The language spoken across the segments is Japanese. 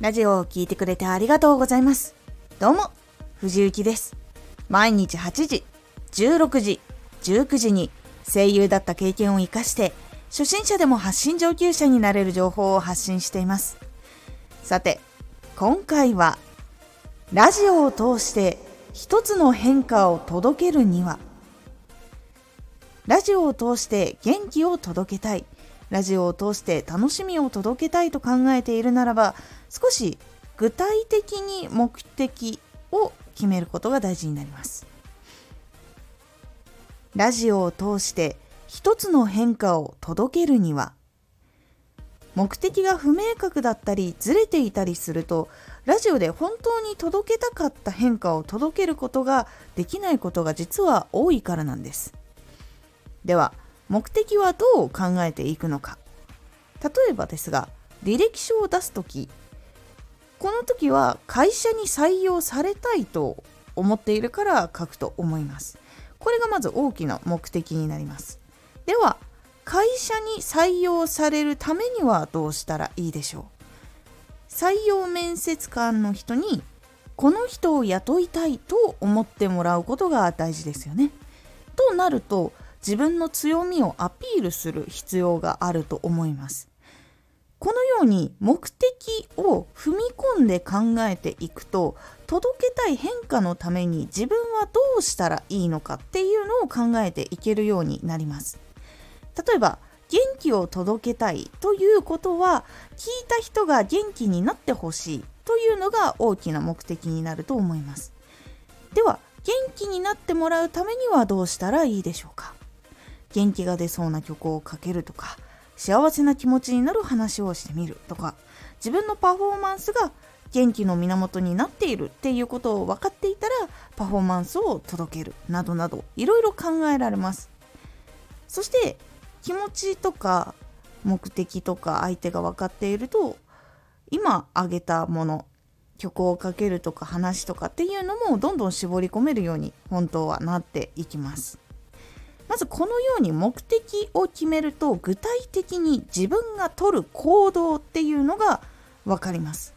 ラジオを聴いてくれてありがとうございます。どうも、藤幸です。毎日8時、16時、19時に声優だった経験を活かして、初心者でも発信上級者になれる情報を発信しています。さて、今回は、ラジオを通して一つの変化を届けるには、ラジオを通して元気を届けたい。ラジオを通して楽しみを届けたいと考えているならば少し具体的に目的を決めることが大事になります。ラジオを通して一つの変化を届けるには目的が不明確だったりずれていたりするとラジオで本当に届けたかった変化を届けることができないことが実は多いからなんです。では目的はどう考えていくのか。例えばですが履歴書を出す時この時は会社に採用されたいと思っているから書くと思います。これがまず大きな目的になります。では会社に採用されるためにはどうしたらいいでしょう？採用面接官の人にこの人を雇いたいと思ってもらうことが大事ですよね。となると自分の強みをアピールする必要があると思います。このように目的を踏み込んで考えていくと届けたい変化のために自分はどうしたらいいのかっていうのを考えていけるようになります。例えば元気を届けたいということは聞いた人が元気になってほしいというのが大きな目的になると思います。では元気になってもらうためにはどうしたらいいでしょうか？元気が出そうな曲をかけるとか幸せな気持ちになる話をしてみるとか自分のパフォーマンスが元気の源になっているっていうことを分かっていたらパフォーマンスを届けるなどなどいろいろ考えられます。そして気持ちとか目的とか相手が分かっていると今挙げたもの曲をかけるとか話とかっていうのもどんどん絞り込めるように本当はなっていきます。まずこのように目的を決めると具体的に自分が取る行動っていうのが分かります。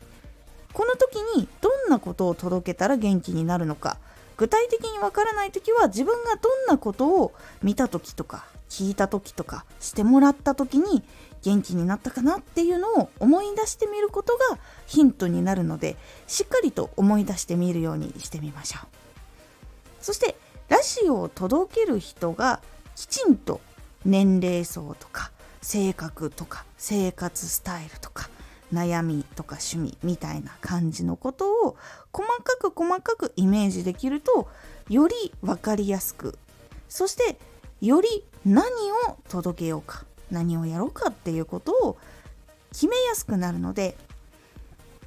この時にどんなことを届けたら元気になるのか。具体的にわからない時は自分がどんなことを見た時とか聞いた時とかしてもらった時に元気になったかなっていうのを思い出してみることがヒントになるのでしっかりと思い出してみるようにしてみましょう。そしてラジオを届ける人がきちんと年齢層とか性格とか生活スタイルとか悩みとか趣味みたいな感じのことを細かく細かくイメージできるとより分かりやすくそしてより何を届けようか何をやろうかっていうことを決めやすくなるので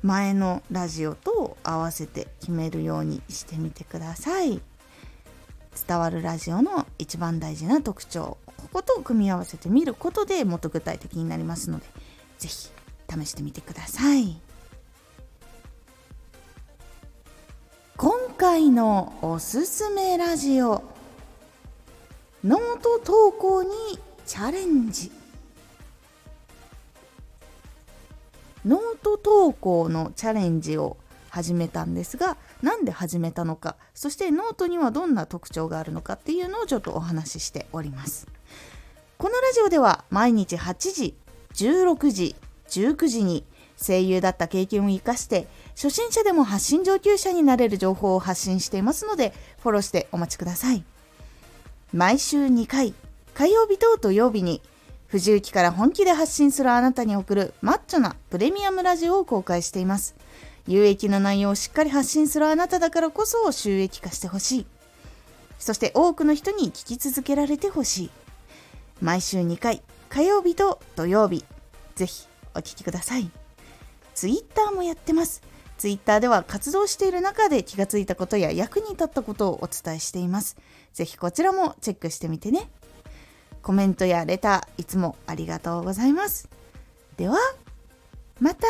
前のラジオと合わせて決めるようにしてみてください。伝わるラジオの一番大事な特徴。ここと組み合わせてみることでもっと具体的になりますので是非試してみてください。今回のおすすめラジオ。ノート投稿にチャレンジ。ノート投稿のチャレンジを始めたんですがなんで始めたのかそしてノートにはどんな特徴があるのかっていうのをちょっとお話ししております。このラジオでは毎日8時16時19時に声優だった経験を生かして初心者でも発信上級者になれる情報を発信していますのでフォローしてお待ちください。毎週2回火曜日と土曜日に藤雪から本気で発信するあなたに送るマッチョなプレミアムラジオを公開しています。有益な内容をしっかり発信するあなただからこそ収益化してほしい。そして多くの人に聞き続けられてほしい。毎週2回、火曜日と土曜日、ぜひお聴きください。ツイッターもやってます。ツイッターでは活動している中で気がついたことや役に立ったことをお伝えしています。ぜひこちらもチェックしてみてね。コメントやレターいつもありがとうございます。では、また